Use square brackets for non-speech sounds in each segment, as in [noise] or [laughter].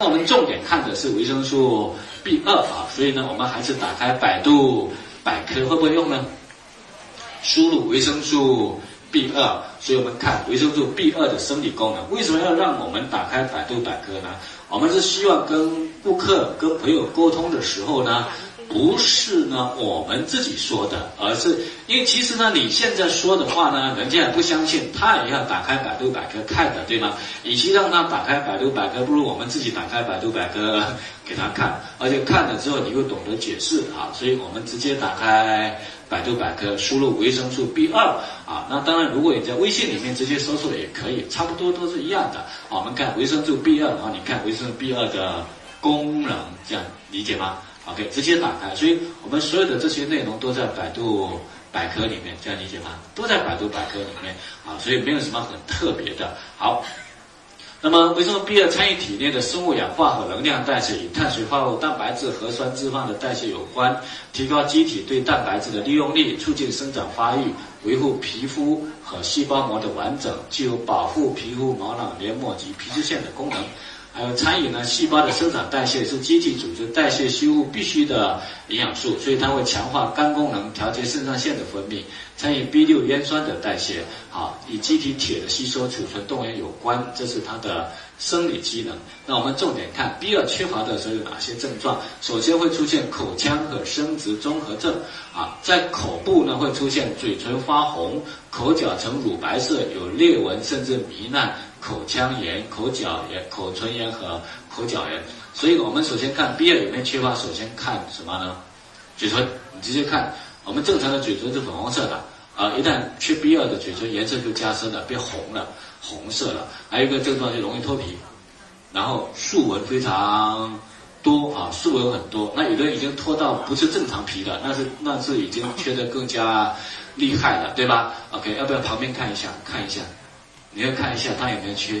那我们重点看的是维生素 B 二啊，所以呢，我们还是打开百度百科，会不会用呢？输入维生素 B 二，所以我们看维生素 B 二的生理功能。为什么要让我们打开百度百科呢？我们是希望跟顾客、跟朋友沟通的时候呢。不是呢，我们自己说的，而是因为其实呢，你现在说的话呢，人家也不相信，他也要打开百度百科看的，对吗？与其让他打开百度百科，不如我们自己打开百度百科给他看，而且看了之后你又懂得解释啊，所以我们直接打开百度百科，输入维生素 B 二啊，那当然如果你在微信里面直接搜索也可以，差不多都是一样的。我们看维生素 B 二，然后你看维生素 B 二的功能，这样理解吗？OK，直接打开，所以我们所有的这些内容都在百度百科里面，这样理解吗？都在百度百科里面啊，所以没有什么很特别的。好，那么维生素 B 二参与体内的生物氧化和能量代谢，与碳水化合物、蛋白质、核酸、脂肪的代谢有关，提高机体对蛋白质的利用率，促进生长发育，维护皮肤和细胞膜的完整，具有保护皮肤、毛囊、黏膜及皮脂腺的功能。还有参与呢，细胞的生长代谢是机体组织代谢修复必须的营养素，所以它会强化肝功能，调节肾上腺的分泌，参与 B 六烟酸的代谢，好，与机体铁的吸收、储存、动员有关，这是它的生理机能。那我们重点看 B 二缺乏的时候有哪些症状？首先会出现口腔和生殖综合症，啊，在口部呢会出现嘴唇发红，口角呈乳白色，有裂纹甚至糜烂。口腔炎、口角炎、口唇炎和口角炎，所以我们首先看 B 二有没有缺乏，首先看什么呢？嘴唇，你直接看，我们正常的嘴唇是粉红色的，啊，一旦缺 B 二的嘴唇颜色就加深了，变红了，红色了。还有一个症状就容易脱皮，然后竖纹非常多啊，竖纹很多。那有的人已经脱到不是正常皮的，那是那是已经缺的更加厉害了，对吧？OK，要不要旁边看一下？看一下。你要看一下它有没有缺，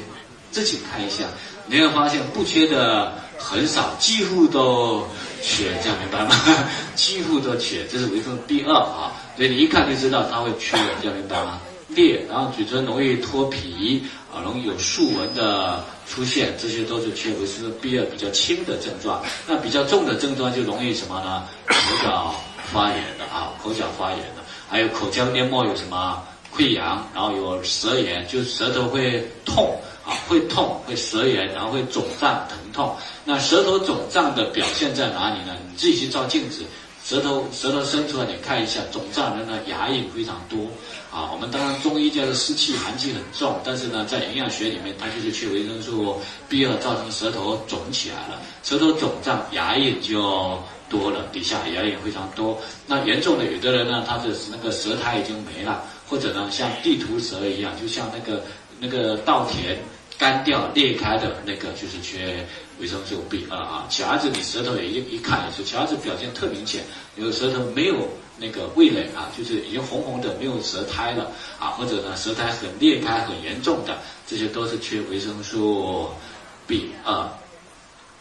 自己看一下，你会发现不缺的很少，几乎都缺，这样明白吗？[laughs] 几乎都缺，这是维生素 B 二啊，所以你一看就知道它会缺，这样明白吗？裂，然后嘴唇容易脱皮啊，容易有竖纹的出现，这些都是缺维生素 B 二比较轻的症状。那比较重的症状就容易什么呢？口角发炎的啊，口角发炎的，还有口腔黏膜有什么？溃疡，然后有舌炎，就舌头会痛啊，会痛，会舌炎，然后会肿胀、疼痛。那舌头肿胀的表现在哪里呢？你自己去照镜子，舌头舌头伸出来，你看一下，肿胀的呢，牙印非常多啊。我们当然中医叫做湿气、寒气很重，但是呢，在营养学里面，它就是缺维生素 B 二，造成舌头肿起来了，舌头肿胀，牙印就多了，底下牙印非常多。那严重的，有的人呢，他的那个舌苔已经没了。或者呢，像地图舌一样，就像那个那个稻田干掉裂开的那个，就是缺维生素 B 二啊。小孩子你舌头也一一看也是，小孩子表现特明显，有舌头没有那个味蕾啊，就是已经红红的，没有舌苔了啊，或者呢舌苔很裂开很严重的，这些都是缺维生素 B 二，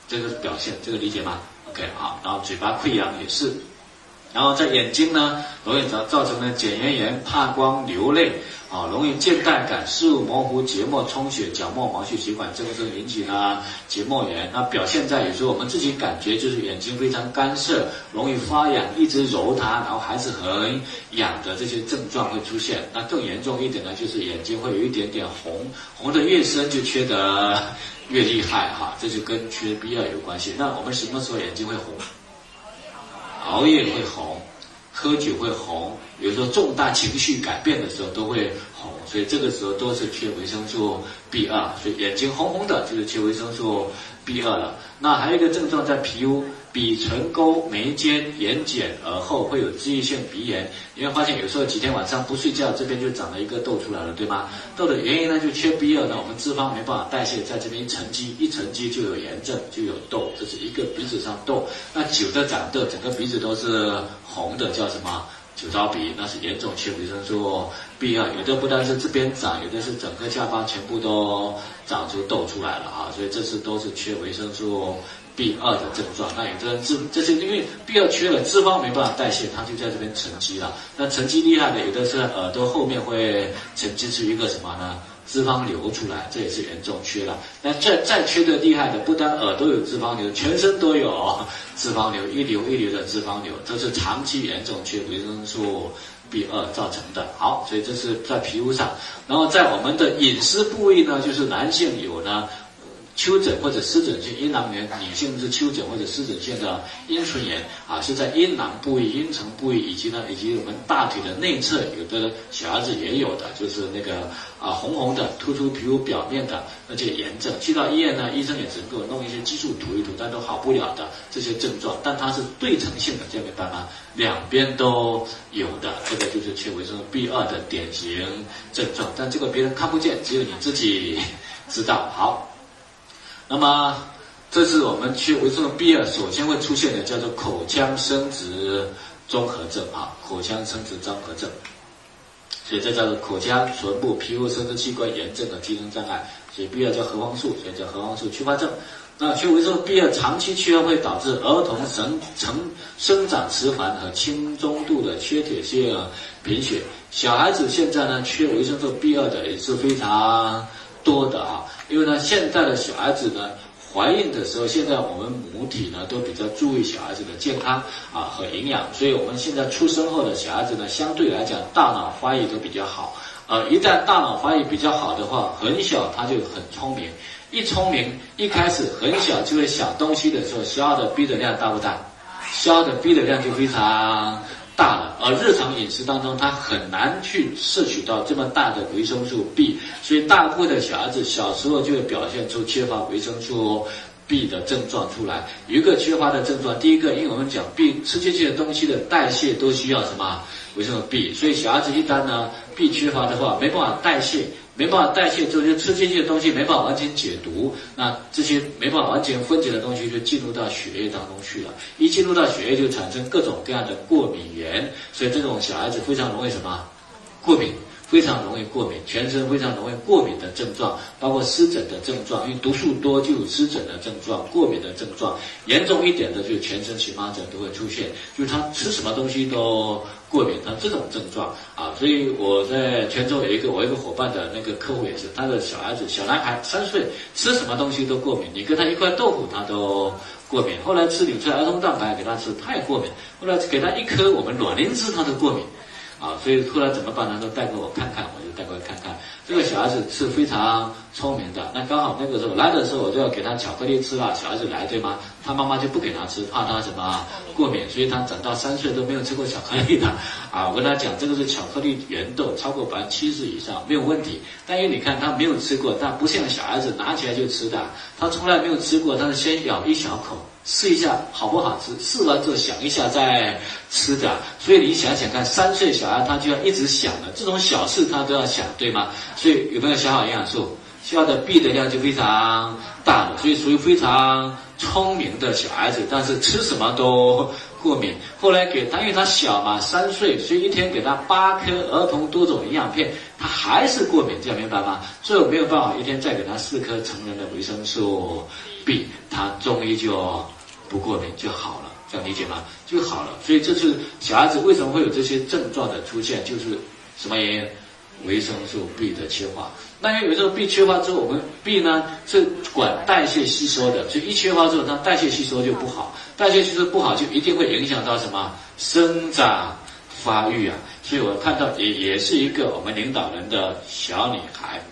这个表现，这个理解吗？OK 好，然后嘴巴溃疡也是。然后在眼睛呢，容易造造成呢睑缘炎、怕光、流泪啊，容易倦怠感、视物模糊、结膜充血、角膜毛细血管增生引起呢结膜炎。那表现在有时候我们自己感觉就是眼睛非常干涩，容易发痒，一直揉它，然后还是很痒的这些症状会出现。那更严重一点呢，就是眼睛会有一点点红，红的越深就缺得越厉害哈，这就跟缺 B 二有关系。那我们什么时候眼睛会红？熬夜会红，喝酒会红，有时候重大情绪改变的时候都会红，所以这个时候都是缺维生素 B 二，所以眼睛红红的就是缺维生素 B 二了。那还有一个症状在皮肤。鼻唇沟、眉间、眼睑、耳后会有脂溢性鼻炎，你会发现有时候几天晚上不睡觉，这边就长了一个痘出来了，对吗？痘的原因呢，就缺 B 二呢，我们脂肪没办法代谢，在这边沉积，一沉积就有炎症，就有痘，这是一个鼻子上痘。那久的长痘，整个鼻子都是红的，叫什么？酒糟鼻，那是严重缺维生素 B 二。有的不单是这边长，有的是整个下巴全部都长出痘出来了啊，所以这次都是缺维生素。B 二的症状，那有的人脂，这是因为 B 二缺了，脂肪没办法代谢，它就在这边沉积了。那沉积厉害的，有的是耳朵后面会沉积出一个什么呢？脂肪流出来，这也是严重缺了。那再再缺的厉害的，不单耳朵有脂肪瘤，全身都有脂肪瘤，一流一流的脂肪瘤，这是长期严重缺维生素 B 二造成的。好，所以这是在皮肤上，然后在我们的隐私部位呢，就是男性有呢。丘疹或者湿疹性阴囊炎，女性是丘疹或者湿疹性的阴唇炎啊，是在阴囊部位、阴唇部位以及呢，以及我们大腿的内侧，有的小孩子也有的，就是那个啊红红的突出皮肤表面的那些炎症。去到医院呢，医生也只能够弄一些激素涂一涂，但都好不了的这些症状。但它是对称性的，这样明白吗？两边都有的，这个就是缺维生素 B 二的典型症状。但这个别人看不见，只有你自己知道。好。那么，这是我们缺维生素 B 二首先会出现的，叫做口腔生殖综合症啊，口腔生殖综合症。所以这叫做口腔、唇部、皮肤、生殖器官炎症的机能障碍。所以 B 二叫核黄素，所以叫核黄素缺乏症。那缺维生素 B 二长期缺会导致儿童生成生长迟缓和轻中度的缺铁性贫血。小孩子现在呢，缺维生素 B 二的也是非常多的啊。因为呢，现在的小孩子呢，怀孕的时候，现在我们母体呢都比较注意小孩子的健康啊和营养，所以我们现在出生后的小孩子呢，相对来讲大脑发育都比较好。呃，一旦大脑发育比较好的话，很小他就很聪明，一聪明，一开始很小就会想东西的时候，消耗的 B 的量大不大？消耗的 B 的量就非常。大了，而日常饮食当中，他很难去摄取到这么大的维生素 B，所以大部分的小孩子小时候就会表现出缺乏维生素 B 的症状出来。一个缺乏的症状，第一个，因为我们讲 B 吃进去的东西的代谢都需要什么维生素 B，所以小孩子一旦呢 B 缺乏的话，没办法代谢。没办法代谢，就是吃进去的东西没办法完全解毒，那这些没办法完全分解的东西就进入到血液当中去了。一进入到血液，就产生各种各样的过敏原，所以这种小孩子非常容易什么？过敏。非常容易过敏，全身非常容易过敏的症状，包括湿疹的症状，因为毒素多就有湿疹的症状，过敏的症状，严重一点的就全身荨麻疹都会出现，就是他吃什么东西都过敏，他这种症状啊，所以我在泉州有一个我一个伙伴的那个客户也是，他的小孩子小男孩三岁，吃什么东西都过敏，你给他一块豆腐他都过敏，后来吃纽崔儿童蛋白给他吃他也过敏，后来给他一颗我们卵磷脂他都过敏。啊，所以后来怎么办呢？都带给我看看，我就带过来看看。这个小孩子是非常聪明的，那刚好那个时候来的时候，我就要给他巧克力吃了。小孩子来对吗？他妈妈就不给他吃，怕他什么过敏，所以他长到三岁都没有吃过巧克力的。啊，我跟他讲，这个是巧克力原豆，超过百分之七十以上没有问题。但因为你看他没有吃过，他不像小孩子拿起来就吃的，他从来没有吃过，他是先咬一小口。试一下好不好吃？试完之后想一下再吃的。所以你想想看，三岁小孩他就要一直想的，这种小事他都要想，对吗？所以有没有消耗营养素？消耗的 B 的量就非常大了，所以属于非常聪明的小孩子，但是吃什么都过敏。后来给他，因为他小嘛，三岁，所以一天给他八颗儿童多种营养片，他还是过敏，这样明白吗？所以我没有办法一天再给他四颗成人的维生素 B，他终于就。不过敏就好了，这样理解吗？就好了。所以这是小孩子为什么会有这些症状的出现，就是什么原因？维生素 B 的缺乏。那因为维生素 B 缺乏之后，我们 B 呢是管代谢吸收的，所以一缺乏之后，它代谢吸收就不好。代谢吸收不好，就一定会影响到什么生长发育啊。所以我看到也也是一个我们领导人的小女孩，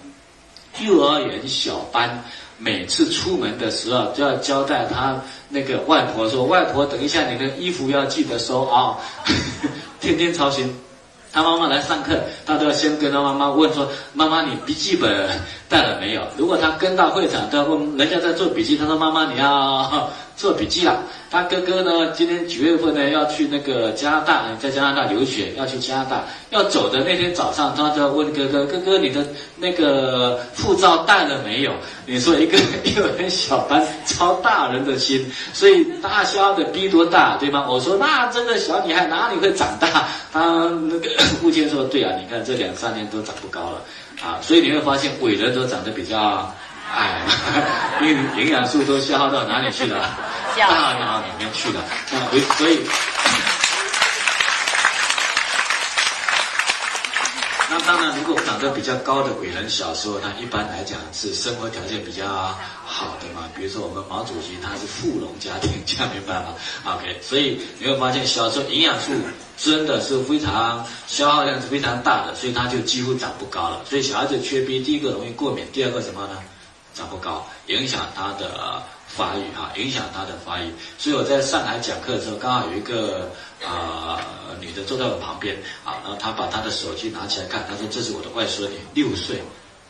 幼儿园小班。每次出门的时候，都要交代他那个外婆说：“外婆，等一下你的衣服要记得收啊！” [laughs] 天天操心。他妈妈来上课，他都要先跟他妈妈问说：“妈妈，你笔记本带了没有？”如果他跟到会场，他问人家在做笔记，他说：“妈妈，你要做笔记了。”他哥哥呢？今天几月份呢？要去那个加拿大，在加拿大留学，要去加拿大。要走的那天早上，他就要问哥哥：“哥哥，你的那个护照带了没有？”你说一个幼儿园小班操大人的心，所以大肖的逼多大，对吗？我说那这个小女孩哪里会长大？他那个父亲说：“对啊，你看这两三年都长不高了啊。”所以你会发现伟人都长得比较矮，[laughs] 因为营养素都消耗到哪里去了？大脑里面去了，啊，所以，那当然，如果长得比较高的伟人小时候，他一般来讲是生活条件比较好的嘛。比如说我们毛主席他是富农家庭，这样明白吗？[laughs] OK，所以你会发现小时候营养素真的是非常消耗量是非常大的，所以他就几乎长不高了。所以小孩子缺 B，第一个容易过敏，第二个什么呢？长不高，影响他的发育啊，影响他的发育。所以我在上海讲课的时候，刚好有一个啊女的坐在我旁边啊，然后她把她的手机拿起来看，她说：“这是我的外孙女，六岁，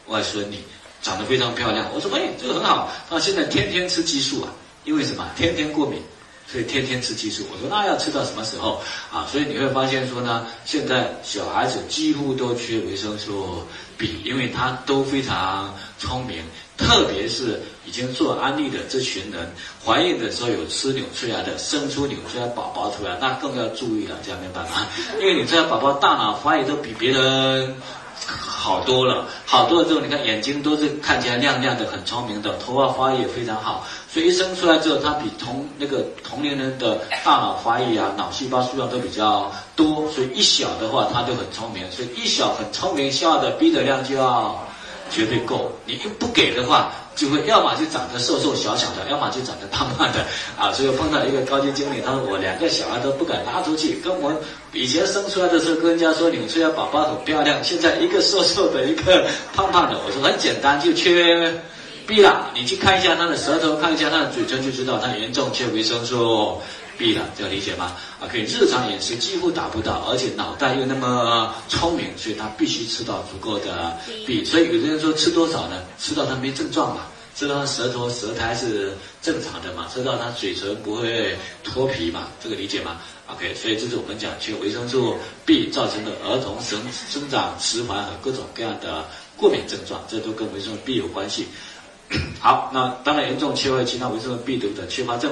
外孙女长得非常漂亮。”我说：“哎，这个很好。”她现在天天吃激素啊，因为什么？天天过敏。所以天天吃激素，我说那要吃到什么时候啊？所以你会发现说呢，现在小孩子几乎都缺维生素 B，因为他都非常聪明，特别是已经做安利的这群人，怀孕的时候有吃纽崔莱的，生出纽崔莱宝宝出来，那更要注意了，这样明白吗？因为纽崔莱宝宝大脑发育都比别人。好多了，好多了之后，你看眼睛都是看起来亮亮的，很聪明的，头发发育也非常好，所以一生出来之后，他比同那个同龄人的大脑发育啊，脑细胞数量都比较多，所以一小的话，他就很聪明，所以一小很聪明，笑的逼的量就要绝对够，你又不给的话。就会要么就长得瘦瘦小小的，要么就长得胖胖的啊！所以我碰到一个高级经理，他说我两个小孩都不敢拉出去，跟我以前生出来的时候跟人家说你们出来宝宝很漂亮，现在一个瘦瘦的，一个胖胖的。我说很简单，就缺 B 了。你去看一下他的舌头，看一下他的嘴唇，就知道他严重缺维生素 B 了，这个理解吗？啊，可以日常饮食几乎达不到，而且脑袋又那么聪明，所以他必须吃到足够的 B。所以有的人说吃多少呢？吃到他没症状嘛。吃到他舌头舌苔是正常的嘛？吃到他嘴唇不会脱皮嘛？这个理解吗？OK，所以这是我们讲缺维生素 B 造成的儿童生生长迟缓和各种各样的过敏症状，这都跟维生素 B 有关系。好，那当然严重缺乏其他维生素 B 族的缺乏症。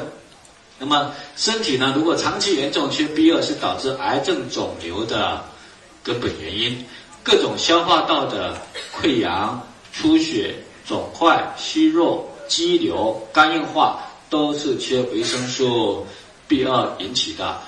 那么身体呢，如果长期严重缺 B 二，是导致癌症肿瘤的根本原因，各种消化道的溃疡、出血。肿块、息肉、肌瘤、肝硬化，都是缺维生素 B 二引起的。